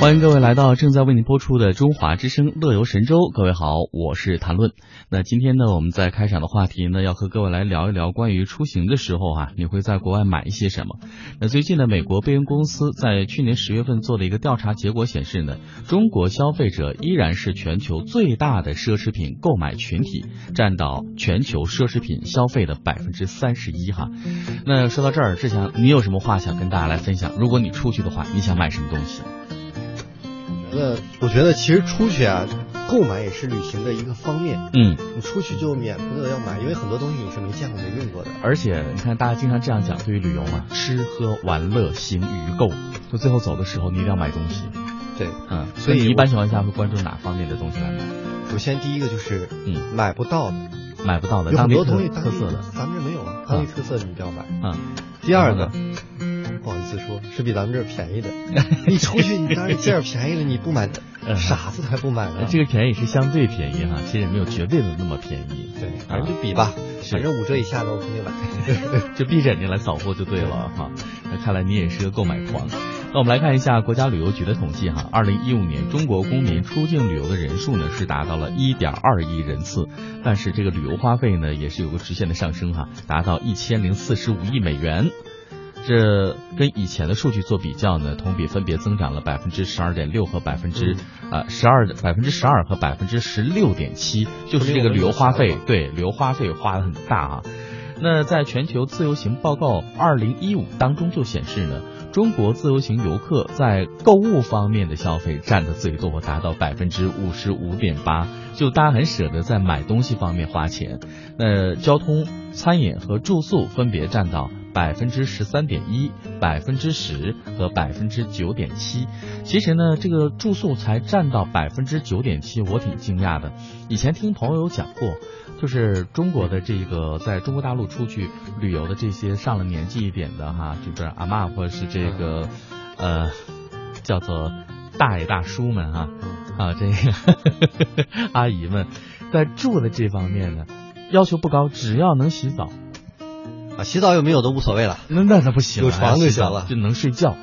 欢迎各位来到正在为您播出的中华之声乐游神州。各位好，我是谭论。那今天呢，我们在开场的话题呢，要和各位来聊一聊关于出行的时候啊，你会在国外买一些什么？那最近呢，美国贝恩公司在去年十月份做的一个调查结果显示呢，中国消费者依然是全球最大的奢侈品购买群体，占到全球奢侈品消费的百分之三十一哈。那说到这儿，志强，你有什么话想跟大家来分享？如果你出去的话，你想买什么东西？那我觉得其实出去啊，购买也是旅行的一个方面。嗯，你出去就免不得要买，因为很多东西你是没见过、没用过的。而且你看，大家经常这样讲，对于旅游嘛，吃喝玩乐行娱购，就最后走的时候，你一定要买东西。对，嗯，所以一般情况下会关注哪方面的东西来买？首先第一个就是嗯，买不到的，买不到的，有很多东西特色的，咱们这没有啊，当地特色你一定要买。嗯。第二个然后，不好意思说，是比咱们这儿便宜的。你出去你当然见着便宜了，你不买，嗯傻子才不买呢。这个便宜是相对便宜哈，其实也没有绝对的那么便宜。对，反正就比吧，是反正五折以下的我肯定买。就闭着眼睛来扫货就对了哈。那看来你也是个购买狂。那我们来看一下国家旅游局的统计哈，二零一五年中国公民出境旅游的人数呢是达到了一点二亿人次，但是这个旅游花费呢也是有个直线的上升哈，达到一千零四十五亿美元。这跟以前的数据做比较呢，同比分别增长了百分之十二点六和百分之呃十二百分之十二和百分之十六点七，就是这个旅游花费，对旅游花费花的很大啊。那在全球自由行报告二零一五当中就显示呢，中国自由行游客在购物方面的消费占的最多，达到百分之五十五点八，就大家很舍得在买东西方面花钱。那交通、餐饮和住宿分别占到百分之十三点一、百分之十和百分之九点七。其实呢，这个住宿才占到百分之九点七，我挺惊讶的。以前听朋友讲过。就是中国的这个在中国大陆出去旅游的这些上了年纪一点的哈，就是阿嬷或者是这个呃叫做大爷大叔们哈啊这个 阿姨们，在住的这方面呢要求不高，只要能洗澡，啊，洗澡有没有都无所谓了。那那那不行，有床就行了就能睡觉。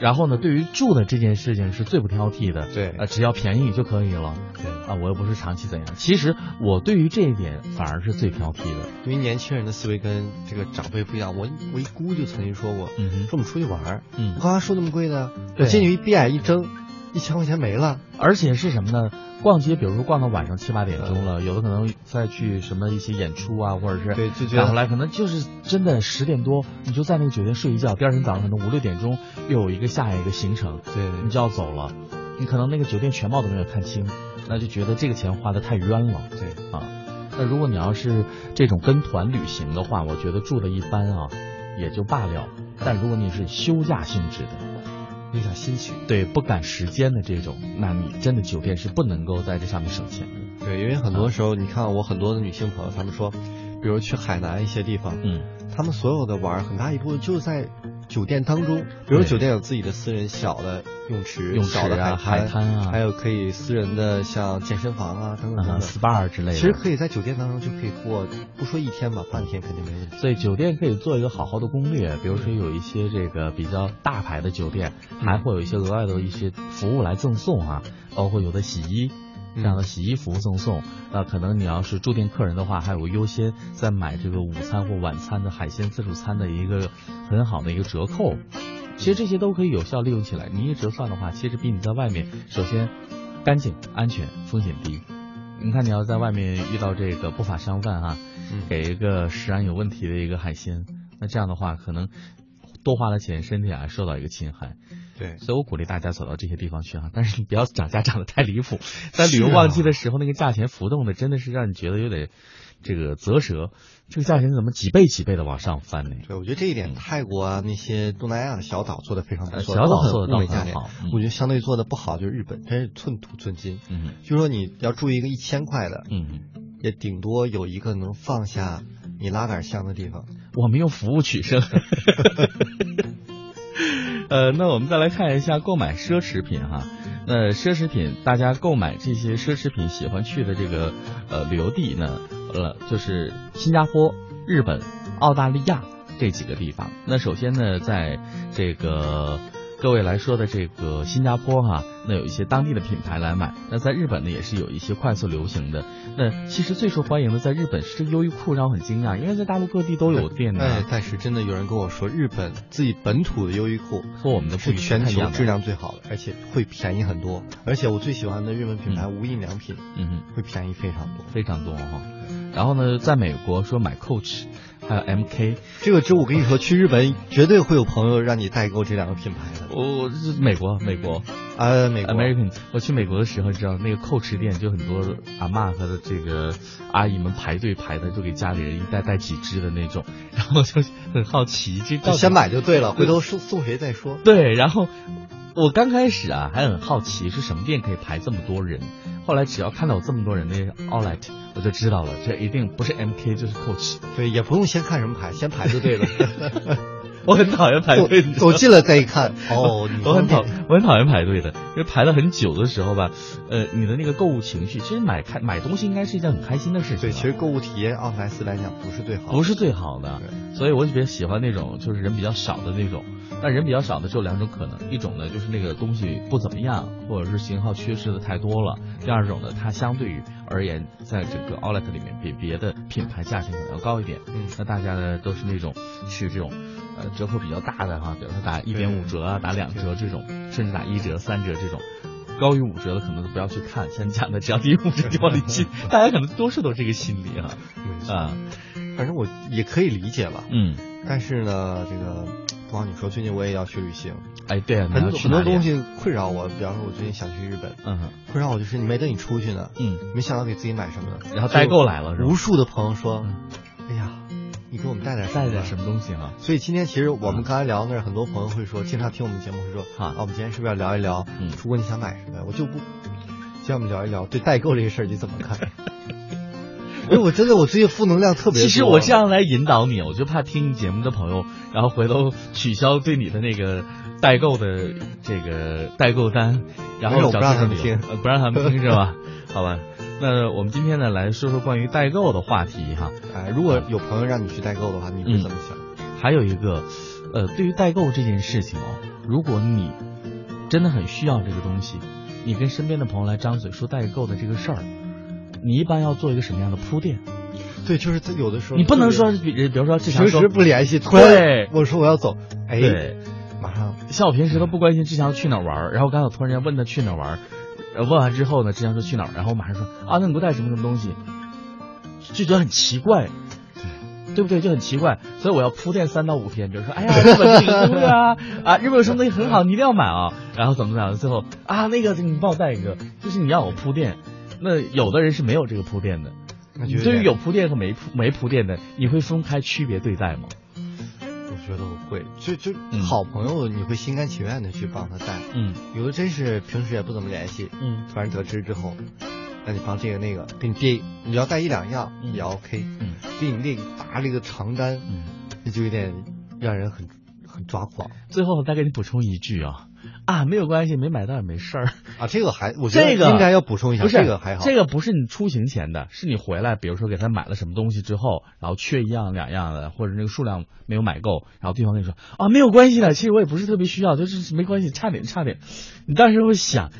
然后呢，对于住的这件事情是最不挑剔的，对呃，只要便宜就可以了。对，啊，我又不是长期怎样。其实我对于这一点反而是最挑剔的。因为年轻人的思维跟这个长辈不一样。我我一姑就曾经说过，说我们出去玩，嗯我，干嘛说那么贵呢？我进去一闭眼一睁，一千块钱没了。而且是什么呢？逛街，比如说逛到晚上七八点钟嗯了，有的可能再去什么一些演出啊，或者是对就觉得赶回来，可能就是真的十点多，你就在那个酒店睡一觉，第二天早上可能五六点钟又有一个下一个行程，对你就要走了，你可能那个酒店全貌都没有看清，那就觉得这个钱花的太冤了对，啊。那如果你要是这种跟团旅行的话，我觉得住的一般啊，也就罢了。但如果你是休假性质的，影响心情。对不赶时间的这种，那你真的酒店是不能够在这上面省钱的。对，因为很多时候，你看我很多的女性朋友，她们说，比如去海南一些地方，嗯，她们所有的玩儿很大一部分就在酒店当中，比如酒店有自己的私人小的泳池、泳池啊海海滩啊还有可以私人的像健身房啊等等等啊等。，SPA 之类的。其实可以在酒店当中就可以过，不说一天吧，半天肯定没问题。所以酒店可以做一个好好的攻略，比如说有一些这个比较大牌的酒店，还会有一些额外的一些服务来赠送啊，包括有的洗衣。这样的洗衣服务赠送，那可能你要是住店客人的话，还有个优先在买这个午餐或晚餐的海鲜自助餐的一个很好的一个折扣。其实这些都可以有效利用起来，你一折算的话，其实比你在外面首先干净、安全、风险低。你看你要在外面遇到这个不法商贩哈、嗯给一个食安有问题的一个海鲜，那这样的话可能多花了钱，身体还受到一个侵害。对，所以我鼓励大家走到这些地方去啊，但是你不要涨价涨得太离谱，在旅游旺季的时候，那个价钱浮动的真的是让你觉得有点这个啧舌，这个价钱怎么几倍几倍的往上翻呢？对，我觉得这一点泰国啊那些东南亚的小岛做的非常不错，呃小岛做的倒物美价廉很好嗯我觉得相对做的不好就是日本，真是寸土寸金。嗯就说你要住一个一千块的，嗯，也顶多有一个能放下你拉杆箱的地方。我们用服务取胜。呃，那我们再来看一下购买奢侈品哈。那奢侈品，大家购买这些奢侈品喜欢去的这个呃旅游地呢，呃，就是新加坡、日本、澳大利亚这几个地方。那首先呢，在这个各位来说的这个新加坡哈，那有一些当地的品牌来买。那在日本呢，也是有一些快速流行的。那其实最受欢迎的在日本是这个优衣库，让我很惊讶，因为在大陆各地都有店的。哎，但是真的有人跟我说，日本自己本土的优衣库和我们的是全球质量最好的，而且会便宜很多。而且我最喜欢的日本品牌无印良品，嗯哼，会便宜非常多，非常多哈。然后呢，在美国说买 Coach。还有 M K，这个之我跟你说，去日本绝对会有朋友让你代购这两个品牌的。我美国，美国啊，美国 American。我去美国的时候，你知道那个 Coach 店就很多阿妈和这个阿姨们排队排的，就给家里人一袋带几只的那种。然后就很好奇，这先买就对了，回头送送谁再说。对，然后。我刚开始啊还很好奇是什么店可以排这么多人，后来只要看到有这么多人的 Outlet，我就知道了，这一定不是 MK 就是 Coach。对，也不用先看什么牌，先排就对了。我很讨厌排队，走近了再一看，哦，我很讨我很讨厌排队的，因为排了很久的时候吧，呃，你的那个购物情绪，其实买开买东西应该是一件很开心的事情。对，其实购物体验奥特莱斯来讲不是最好，不是最好的，所以我比较喜欢那种就是人比较少的那种。但人比较少的只有两种可能，一种呢就是那个东西不怎么样，或者是型号缺失的太多了；第二种呢，它相对于而言，在整个 Outlet 里面比别的品牌价钱可能要高一点。嗯，那大家呢都是那种去这种。呃，折扣比较大的哈，比如说打一点五折啊，打两折这种，甚至打一折、三折这种，高于五折的可能都不要去看。像你讲的，只要低于五折就往里进，大家可能多数都这个心理哈。啊，反正我也可以理解吧。嗯。但是呢，这个不光你说，最近我也要去旅行。哎，对，很多很多东西困扰我。比方说，我最近想去日本。嗯。困扰我就是你没等你出去呢。嗯。没想到给自己买什么，然后代购来了，无数的朋友说：“哎呀。”你给我们带点带点什么东西啊？所以今天其实我们刚才聊那儿，很多朋友会说，经常听我们节目会说啊，我们今天是不是要聊一聊？嗯，如果你想买什么，我就不，今天我们聊一聊对代购这个事儿你怎么看？因为我真的我最近负能量特别。其实我这样来引导你，我就怕听节目的朋友，然后回头取消对你的那个代购的这个代购单，然后不让他们听，不让他们听是吧？好吧。那我们今天呢来说说关于代购的话题哈，哎，如果有朋友让你去代购的话，你会怎么想？还有一个，呃，对于代购这件事情哦，如果你真的很需要这个东西，你跟身边的朋友来张嘴说代购的这个事儿，你一般要做一个什么样的铺垫？对，就是他有的时候你不能说比比如说平时不联系，对，我说我要走，哎，马上像我平时都不关心志强去哪玩，然后刚才我突然间问他去哪玩。问完之后呢，志强说去哪儿，然后我马上说啊，那你给我带什么什么东西，就觉得很奇怪，对，对不对？就很奇怪，所以我要铺垫三到五天，比如说，哎呀，日本这个啊，啊，日本有什么东西很好，你一定要买啊，然后怎么怎么样，最后啊，那个你帮我带一个，就是你要我铺垫，那有的人是没有这个铺垫的，对。于有铺垫和没铺没铺垫的，你会分开区别对待吗？我觉得我会，就就好朋友，你会心甘情愿的去帮他带。嗯，有的真是平时也不怎么联系，嗯，突然得知之后，那你帮这个那个，给你列，你要带一两样也 OK，嗯，给你列一大列个长单，嗯，那就有点让人很很抓狂。最后再给你补充一句啊。啊，没有关系，没买到也没事儿啊。这个还，我觉得应该要补充一下，不是这个还好。这个不是你出行前的，是你回来，比如说给他买了什么东西之后，然后缺一样两样的，或者那个数量没有买够，然后对方跟你说啊，没有关系的，其实我也不是特别需要，就是没关系，差点差点。你当时会想。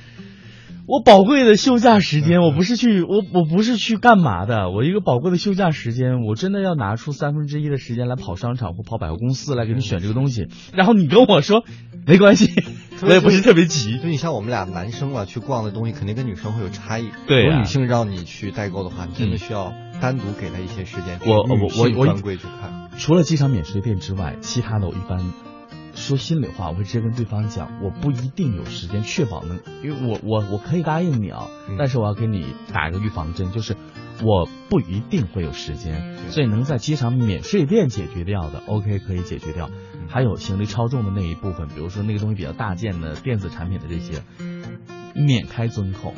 我宝贵的休假时间，我不是去我我不是去干嘛的？我一个宝贵的休假时间，我真的要拿出三分之一的时间来跑商场或跑百货公司来给你选这个东西。然后你跟我说没关系，我也不是特别急。就你像我们俩男生啊，去逛的东西肯定跟女生会有差异。对，有女性让你去代购的话，你真的需要单独给她一些时间。我我我我专柜去看。除了机场免税店之外，其他的我一般。说心里话，我会直接跟对方讲，我不一定有时间，确保能，因为我我我可以答应你啊，但是我要给你打一个预防针，就是我不一定会有时间，所以能在机场免税店解决掉的，OK 可以解决掉。还有行李超重的那一部分，比如说那个东西比较大件的电子产品的这些，免开尊口，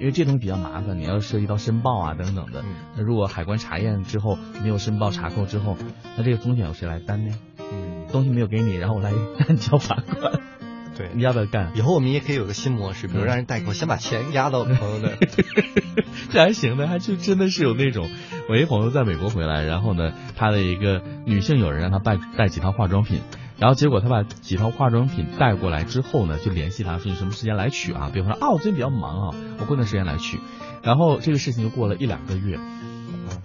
因为这东西比较麻烦，你要涉及到申报啊等等的。那如果海关查验之后没有申报查扣之后，那这个风险由谁来担呢？嗯东西没有给你，然后我来 交罚款。对，你要不要干？以后我们也可以有个新模式，比如让人代扣，先把钱压到朋友那。这还行的，还就真的是有那种，我一朋友在美国回来，然后呢，他的一个女性友人让他带带几套化妆品，然后结果他把几套化妆品带过来之后呢，就联系他说你什么时间来取啊？对方说啊，我最近比较忙啊，我过段时间来取。然后这个事情就过了一两个月，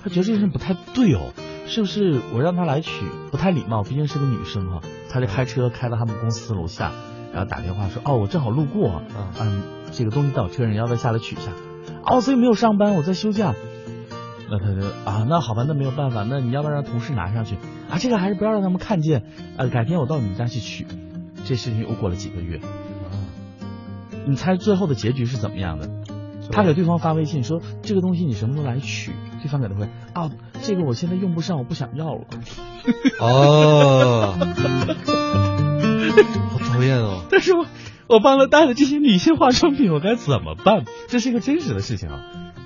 他觉得这件事不太对哦，是不是我让他来取不太礼貌？毕竟是个女生哈。他就开车开到他们公司楼下，然后打电话说哦，我正好路过，嗯，这个东西到车上，要不要下来取一下？哦，所以没有上班，我在休假。那他就啊，那好吧，那没有办法，那你要不要让同事拿上去啊？这个还是不要让他们看见，呃，改天我到你们家去取。这事情又过了几个月，你猜最后的结局是怎么样的？他给对方发微信说这个东西你什么时候来取？对方给他回啊，这个我现在用不上，我不想要了。哦，好讨厌哦！但是我我帮他带了这些女性化妆品，我该怎么办？这是一个真实的事情啊。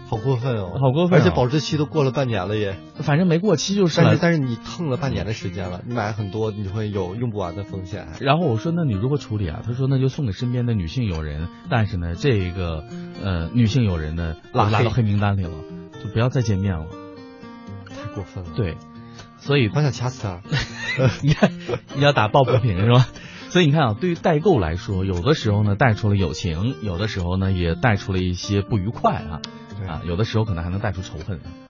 好过分哦，好过分！而且保质期都过了半年了也，反正没过期就是。但是但是你蹭了半年的时间了，你买很多，你会有用不完的风险。然后我说那你如何处理啊？他说那就送给身边的女性友人，但是呢这个呃女性友人呢拉拉到黑名单里了，就不要再见面了。太过分了。对，所以我想掐死他。你看你要打抱不平是吧？所以你看啊，对于代购来说，有的时候呢带出了友情，有的时候呢也带出了一些不愉快啊。啊，有的时候可能还能带出仇恨。